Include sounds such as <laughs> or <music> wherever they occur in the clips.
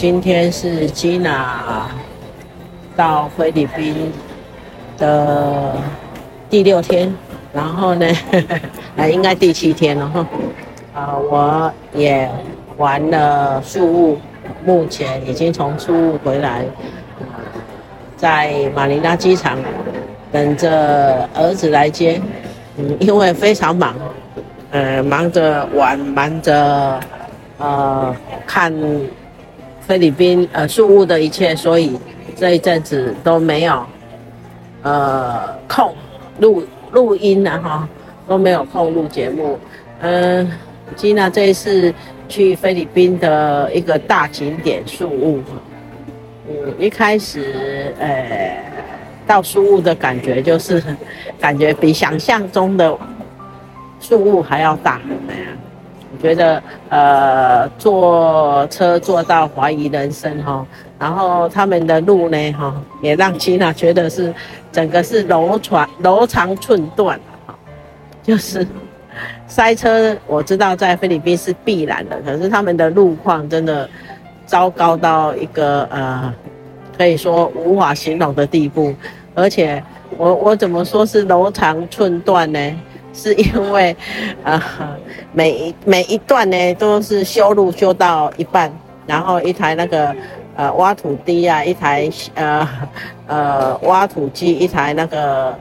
今天是 Gina 到菲律宾的第六天，然后呢，啊，<laughs> 应该第七天了哈。啊，我也玩了宿雾，目前已经从宿雾回来，在马尼拉机场等着儿子来接。嗯，因为非常忙，呃，忙着玩，忙着呃看菲律宾呃宿雾的一切，所以这一阵子都没有呃空录录音了哈，都没有空录节目，嗯、呃。吉娜这一次去菲律宾的一个大景点宿雾，嗯，一开始呃到宿雾的感觉就是感觉比想象中的宿雾还要大，哎呀，觉得呃坐车坐到怀疑人生哈，然后他们的路呢哈也让吉娜觉得是整个是柔长柔肠寸断，就是。塞车，我知道在菲律宾是必然的，可是他们的路况真的糟糕到一个呃，可以说无法形容的地步。而且我我怎么说是柔肠寸断呢？是因为呃每一每一段呢都是修路修到一半，然后一台那个呃挖土机啊，一台呃呃挖土机，一台那个。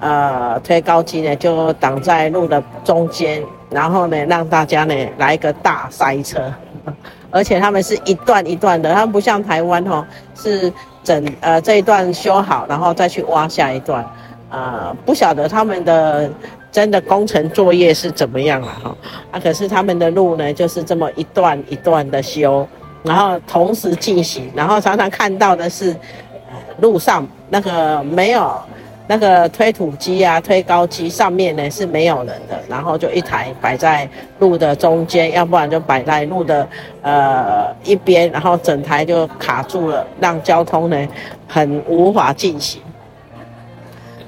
呃，推高机呢就挡在路的中间，然后呢让大家呢来一个大塞车，<laughs> 而且他们是一段一段的，他们不像台湾哦，是整呃这一段修好，然后再去挖下一段，呃不晓得他们的真的工程作业是怎么样了哈，啊可是他们的路呢就是这么一段一段的修，然后同时进行，然后常常看到的是，呃，路上那个没有。那个推土机啊，推高机上面呢是没有人的，然后就一台摆在路的中间，要不然就摆在路的呃一边，然后整台就卡住了，让交通呢很无法进行。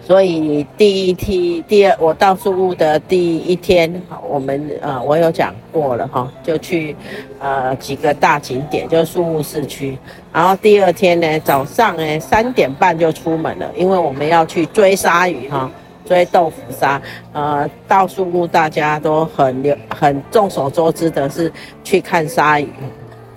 所以第一梯，第二，我到宿雾的第一天，我们呃，我有讲过了哈，就去呃几个大景点，就是宿雾市区。然后第二天呢，早上呢三点半就出门了，因为我们要去追鲨鱼哈，追豆腐鲨。呃，到宿雾大家都很流很众所周知的是去看鲨鱼，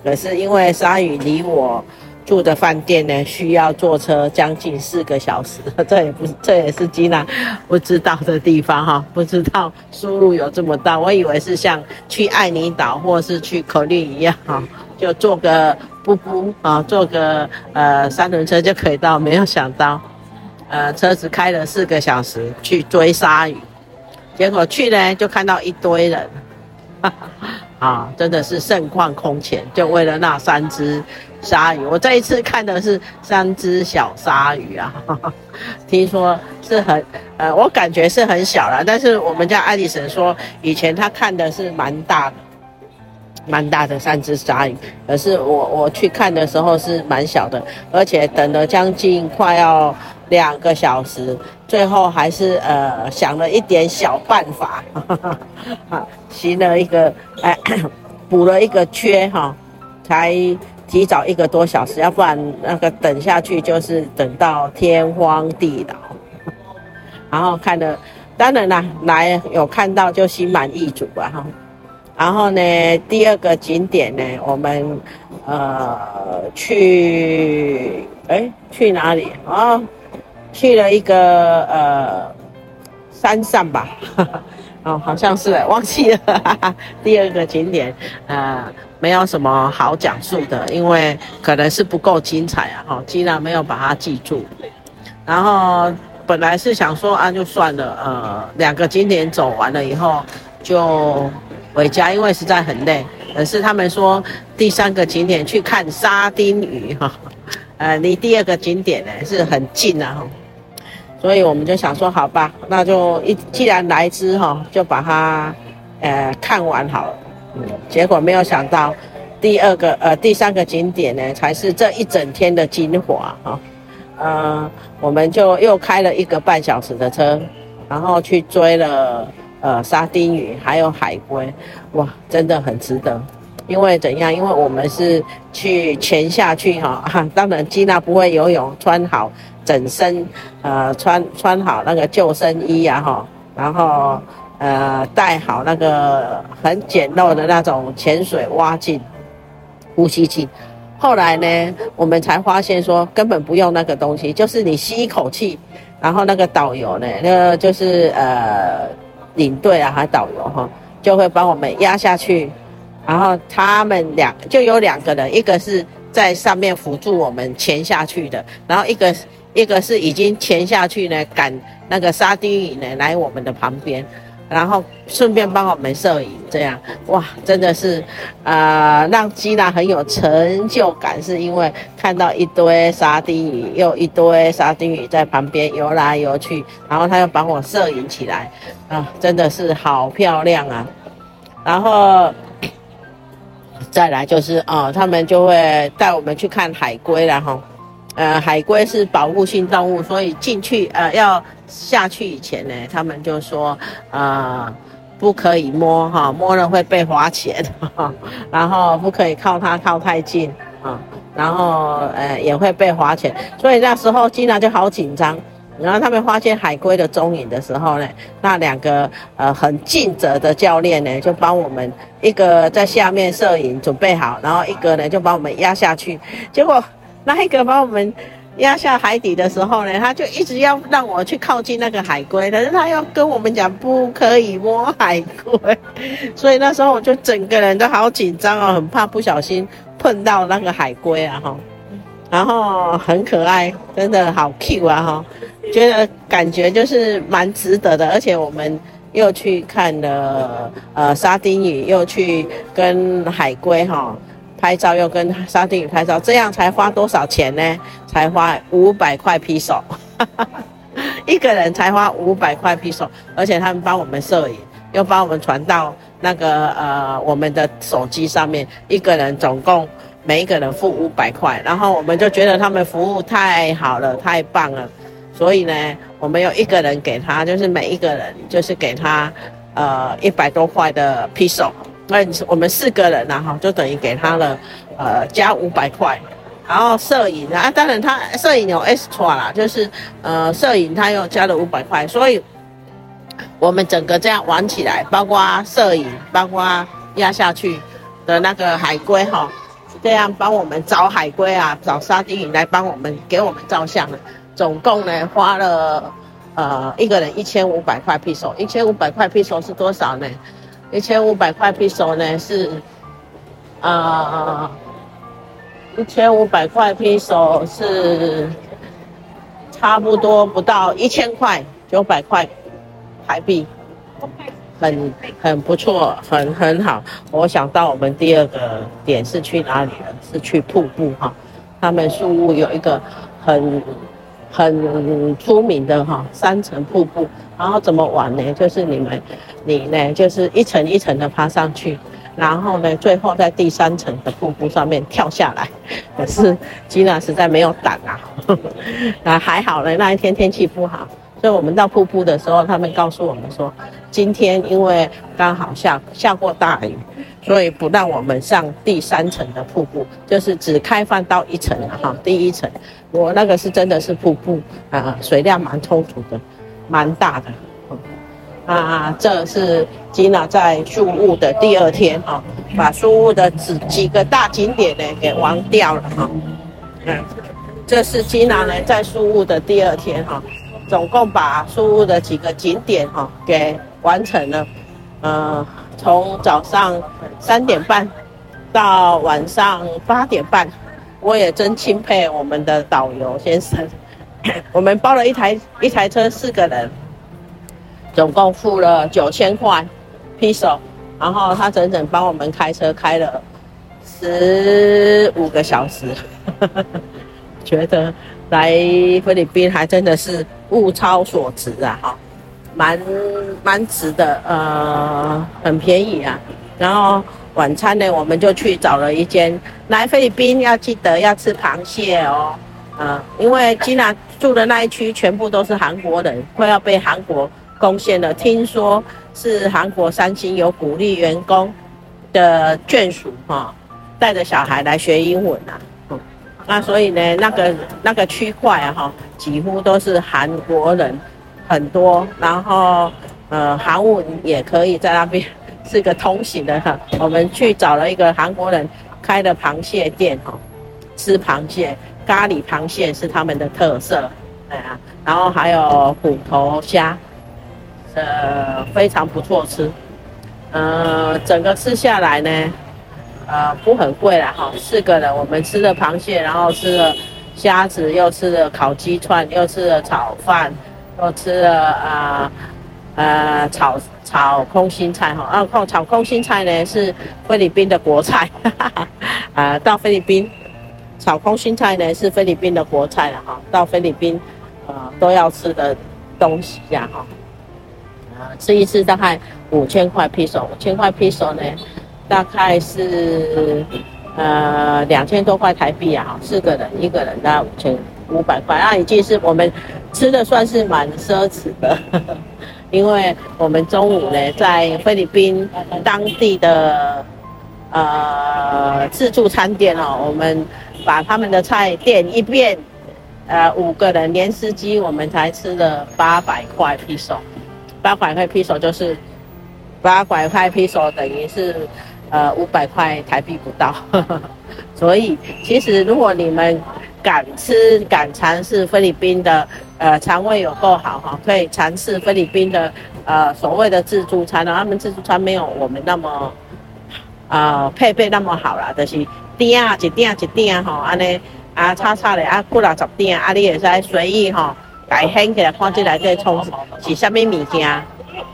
可是因为鲨鱼离我。住的饭店呢，需要坐车将近四个小时，<laughs> 这也不是，这也是吉娜不知道的地方哈，不知道输入有这么大，我以为是像去爱尼岛或是去可丽一样哈，就坐个布布啊，坐个呃三轮车就可以到，没有想到，呃车子开了四个小时去追鲨鱼，结果去呢就看到一堆人，哈 <laughs> 哈啊，真的是盛况空前，就为了那三只。鲨鱼，我这一次看的是三只小鲨鱼啊，哈哈，听说是很，呃，我感觉是很小了，但是我们家爱丽婶说，以前她看的是蛮大的，蛮大的三只鲨鱼，可是我我去看的时候是蛮小的，而且等了将近快要两个小时，最后还是呃想了一点小办法，哈哈哈，行了一个，哎，<coughs> 补了一个缺哈，才。提早一个多小时，要不然那个等下去就是等到天荒地老。<laughs> 然后看了，当然啦，来有看到就心满意足吧哈。然后呢，第二个景点呢，我们呃去，哎去哪里啊、哦？去了一个呃山上吧，<laughs> 哦好像是忘记了。<laughs> 第二个景点呃。没有什么好讲述的，因为可能是不够精彩啊，哈，竟然没有把它记住。然后本来是想说啊，就算了，呃，两个景点走完了以后就回家，因为实在很累。可是他们说第三个景点去看沙丁鱼哈，呃，离第二个景点呢是很近啊，所以我们就想说好吧，那就一既然来之哈，就把它呃看完好了。嗯，结果没有想到第二个呃第三个景点呢才是这一整天的精华哈。呃，我们就又开了一个半小时的车，然后去追了呃沙丁鱼，还有海龟，哇，真的很值得。因为怎样？因为我们是去潜下去哈，哈，当然吉娜不会游泳，穿好整身呃穿穿好那个救生衣呀、啊、哈，然后呃带好那个很简陋的那种潜水蛙镜、呼吸器。后来呢，我们才发现说根本不用那个东西，就是你吸一口气，然后那个导游呢，那就是呃领队啊，还导游哈，就会帮我们压下去，然后他们两就有两个人，一个是在上面辅助我们潜下去的，然后一个一个是已经潜下去呢，赶那个沙丁鱼呢来我们的旁边。然后顺便帮我们摄影，这样哇，真的是，呃，让吉娜很有成就感，是因为看到一堆沙丁鱼，又一堆沙丁鱼在旁边游来游去，然后他又帮我摄影起来，啊、真的是好漂亮啊！然后再来就是啊、呃，他们就会带我们去看海龟然后。呃，海龟是保护性动物，所以进去呃要下去以前呢，他们就说呃不可以摸哈，摸了会被罚钱，<laughs> 然后不可以靠它靠太近啊，然后呃也会被罚钱，所以那时候吉娜就好紧张。然后他们发现海龟的踪影的时候呢，那两个呃很尽责的教练呢就帮我们一个在下面摄影准备好，然后一个呢就把我们压下去，结果。那一个把我们压下海底的时候呢，他就一直要让我去靠近那个海龟，可是他要跟我们讲不可以摸海龟，所以那时候我就整个人都好紧张哦，很怕不小心碰到那个海龟啊哈，然后很可爱，真的好 cute 啊哈，觉得感觉就是蛮值得的，而且我们又去看了呃沙丁鱼，又去跟海龟哈。拍照又跟沙丁鱼拍照，这样才花多少钱呢？才花五百块披索，<laughs> 一个人才花五百块披手，而且他们帮我们摄影，又帮我们传到那个呃我们的手机上面，一个人总共每一个人付五百块，然后我们就觉得他们服务太好了，太棒了，所以呢，我们有一个人给他，就是每一个人就是给他呃一百多块的披手。那我们四个人然后就等于给他了，呃，加五百块，然后摄影啊，当然他摄影有 extra 啦，就是呃，摄影他又加了五百块，所以我们整个这样玩起来，包括摄影，包括压下去的那个海龟哈，这样帮我们找海龟啊，找沙丁鱼来帮我们给我们照相，总共呢花了呃一个人一千五百块披索，一千五百块披索是多少呢？一千五百块披索呢是，啊，一千五百块披索是差不多不到一千块，九百块台币，很很不错，很很好。我想到我们第二个点是去哪里了？是去瀑布哈。他们树屋有一个很。很出名的哈，三层瀑布，然后怎么玩呢？就是你们，你呢，就是一层一层的爬上去，然后呢，最后在第三层的瀑布上面跳下来。可是吉娜实在没有胆啊，<laughs> 啊还好呢，那一天天气不好，所以我们到瀑布的时候，他们告诉我们说，今天因为刚好下下过大雨。所以不让我们上第三层的瀑布，就是只开放到一层哈，第一层。我那个是真的是瀑布啊，水量蛮充足的，蛮大的。啊，这是吉娜在树屋的第二天哈，把树屋的几几个大景点呢给玩掉了哈。嗯，这是吉娜呢在树屋的第二天哈，总共把树屋的几个景点哈给完成了，嗯。从早上三点半到晚上八点半，我也真钦佩我们的导游先生，<coughs> 我们包了一台一台车，四个人，总共付了九千块 peso，然后他整整帮我们开车开了十五个小时，<laughs> 觉得来菲律宾还真的是物超所值啊，哈，蛮蛮值的，呃，很便宜啊。然后晚餐呢，我们就去找了一间，来菲律宾要记得要吃螃蟹哦。嗯、因为吉娜住的那一区全部都是韩国人，快要被韩国攻陷了。听说是韩国三星有鼓励员工的眷属哈，带着小孩来学英文啊。那所以呢，那个那个区块哈，几乎都是韩国人很多，然后呃，韩文也可以在那边是个通行的哈。我们去找了一个韩国人开的螃蟹店哈，吃螃蟹。咖喱螃蟹是他们的特色，哎呀，然后还有虎头虾，呃，非常不错吃，呃，整个吃下来呢，呃，不很贵啦哈，四个人我们吃了螃蟹，然后吃了虾子，又吃了烤鸡串，又吃了炒饭，又吃了啊呃，呃炒炒空心菜哈，啊空炒空心菜呢是菲律宾的国菜，哈哈哈，啊到菲律宾。炒空心菜呢是菲律宾的国菜了哈，到菲律宾，呃都要吃的东西呀哈，呃吃一次大概五千块披索五千块披索呢大概是呃两千多块台币啊，四个人一个人大概五千五百块，那已经是我们吃的算是蛮奢侈的，<laughs> 因为我们中午呢在菲律宾当地的呃自助餐店哦，我们。把他们的菜点一遍，呃，五个人连司机，我们才吃了八百块披索，八百块披索就是八百块披索，等于是呃五百块台币不到。<laughs> 所以其实如果你们敢吃敢尝试菲律宾的，呃，肠胃有够好哈，可以尝试菲律宾的呃所谓的自助餐，他们自助餐没有我们那么呃配备那么好啦，就是。点啊，一点一点吼，安尼啊，炒炒咧啊，过了十点啊，你会使随意吼，改掀起来看这来这葱是啥物物件，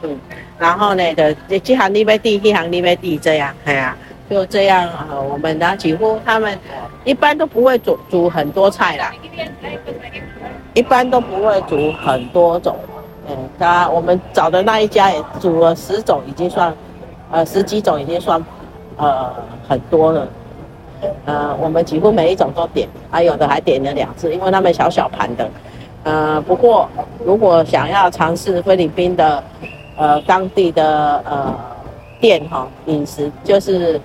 嗯，然后呢，就这这行你要点，那行你要点，这样，哎呀、啊，就这样啊，我们呢几乎他们一般都不会煮煮很多菜啦，一般都不会煮很多种，嗯，他我们找的那一家也煮了十种，已经算，呃，十几种已经算，呃，很多了。呃，我们几乎每一种都点，还有的还点了两次，因为他们小小盘的。呃，不过如果想要尝试菲律宾的呃当地的呃店哈饮食，就是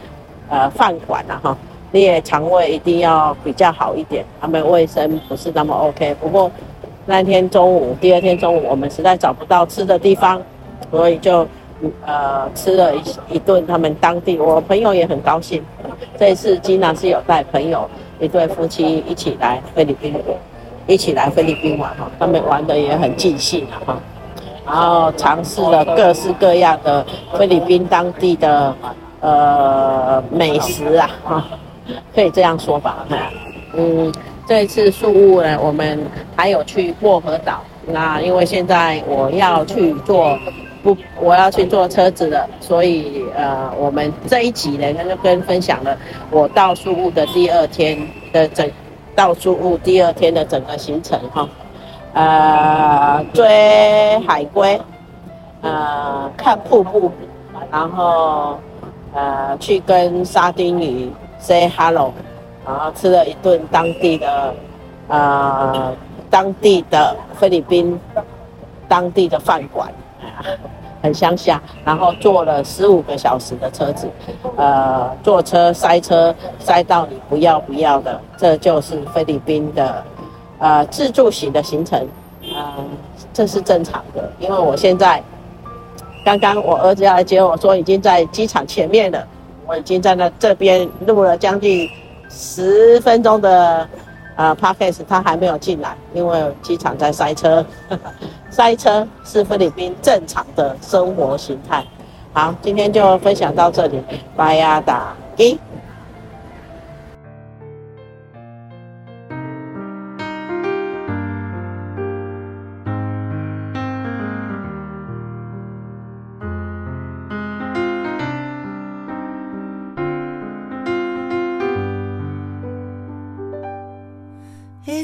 呃饭馆呐哈，你也肠胃一定要比较好一点，他们卫生不是那么 OK。不过那天中午，第二天中午我们实在找不到吃的地方，所以就。呃，吃了一一顿，他们当地我朋友也很高兴。这一次吉娜是有带朋友一对夫妻一起来菲律宾，一起来菲律宾玩哈，他们玩的也很尽兴哈。然后尝试了各式各样的菲律宾当地的呃美食啊哈，可以这样说吧。嗯，这一次宿务呢，我们还有去薄荷岛。那因为现在我要去做。不，我要去坐车子了，所以呃，我们这一集呢，就跟分享了我到宿雾的第二天的整，到宿雾第二天的整个行程哈，呃，追海龟，呃，看瀑布，然后呃，去跟沙丁鱼 say hello，然后吃了一顿当地的呃，当地的菲律宾当地的饭馆。很乡下，然后坐了十五个小时的车子，呃，坐车塞车塞到你不要不要的，这就是菲律宾的呃自助型的行程，呃，这是正常的，因为我现在刚刚我儿子要来接我说已经在机场前面了，我已经在那这边录了将近十分钟的。啊，Parkes 他还没有进来，因为机场在塞车。<laughs> 塞车是菲律宾正常的生活形态。好，今天就分享到这里，拜呀打给。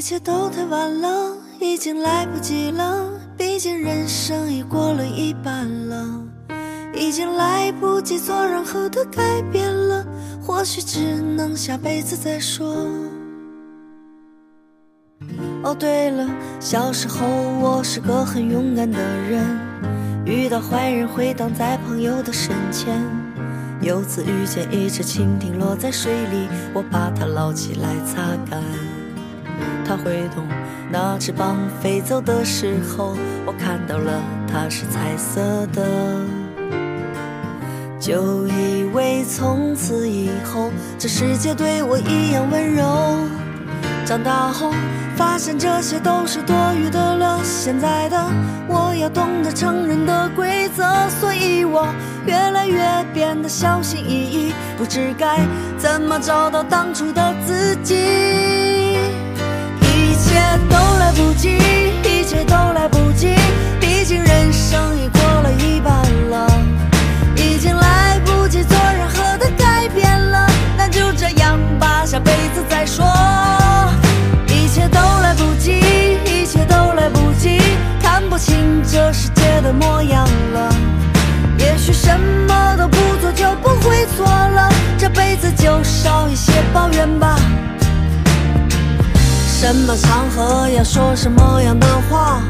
一切都太晚了，已经来不及了。毕竟人生已过了一半了，已经来不及做任何的改变了。或许只能下辈子再说。哦，对了，小时候我是个很勇敢的人，遇到坏人会挡在朋友的身前。有次遇见一只蜻蜓落在水里，我把它捞起来擦干。它挥动那翅膀飞走的时候，我看到了它是彩色的，就以为从此以后这世界对我一样温柔。长大后发现这些都是多余的了，现在的我要懂得成人的规则，所以我。越来越变得小心翼翼，不知该怎么找到当初的自己。一切都来不及，一切都来不及，毕竟人生已过了一半了，已经来不及做任何的改变了。那就这样吧，下辈子再说。一切都来不及，一切都来不及，看不清这世界的模样了。也许什么都不做就不会错了，这辈子就少一些抱怨吧。什么场合要说什么样的话，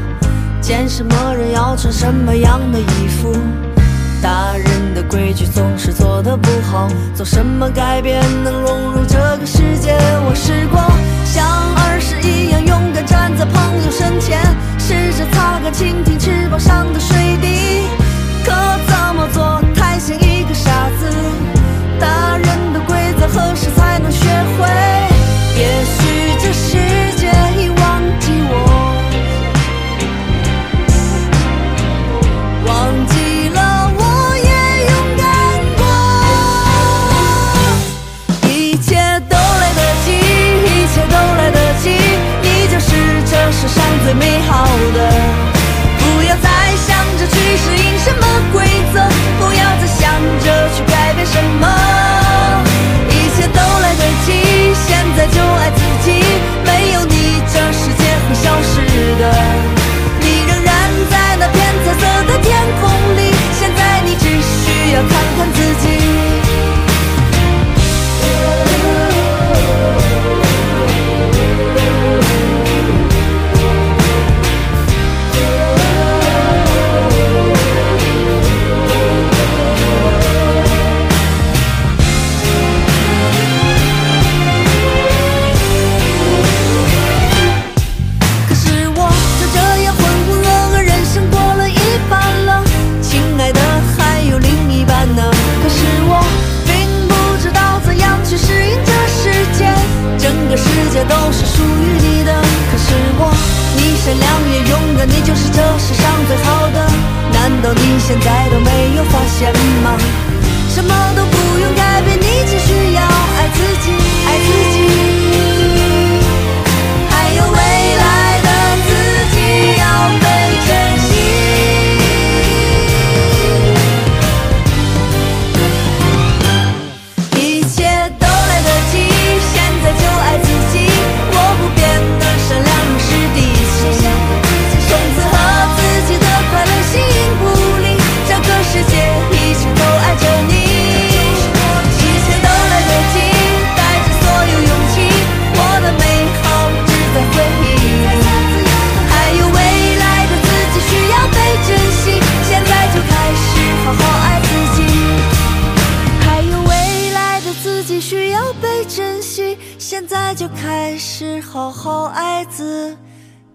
见什么人要穿什么样的衣服，大人的规矩总是做得不好，做什么改变能融入这个世界？我试过像儿时一样勇敢站在朋友身前，试着擦干蜻蜓翅膀上的水滴。可怎么做最美好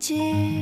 现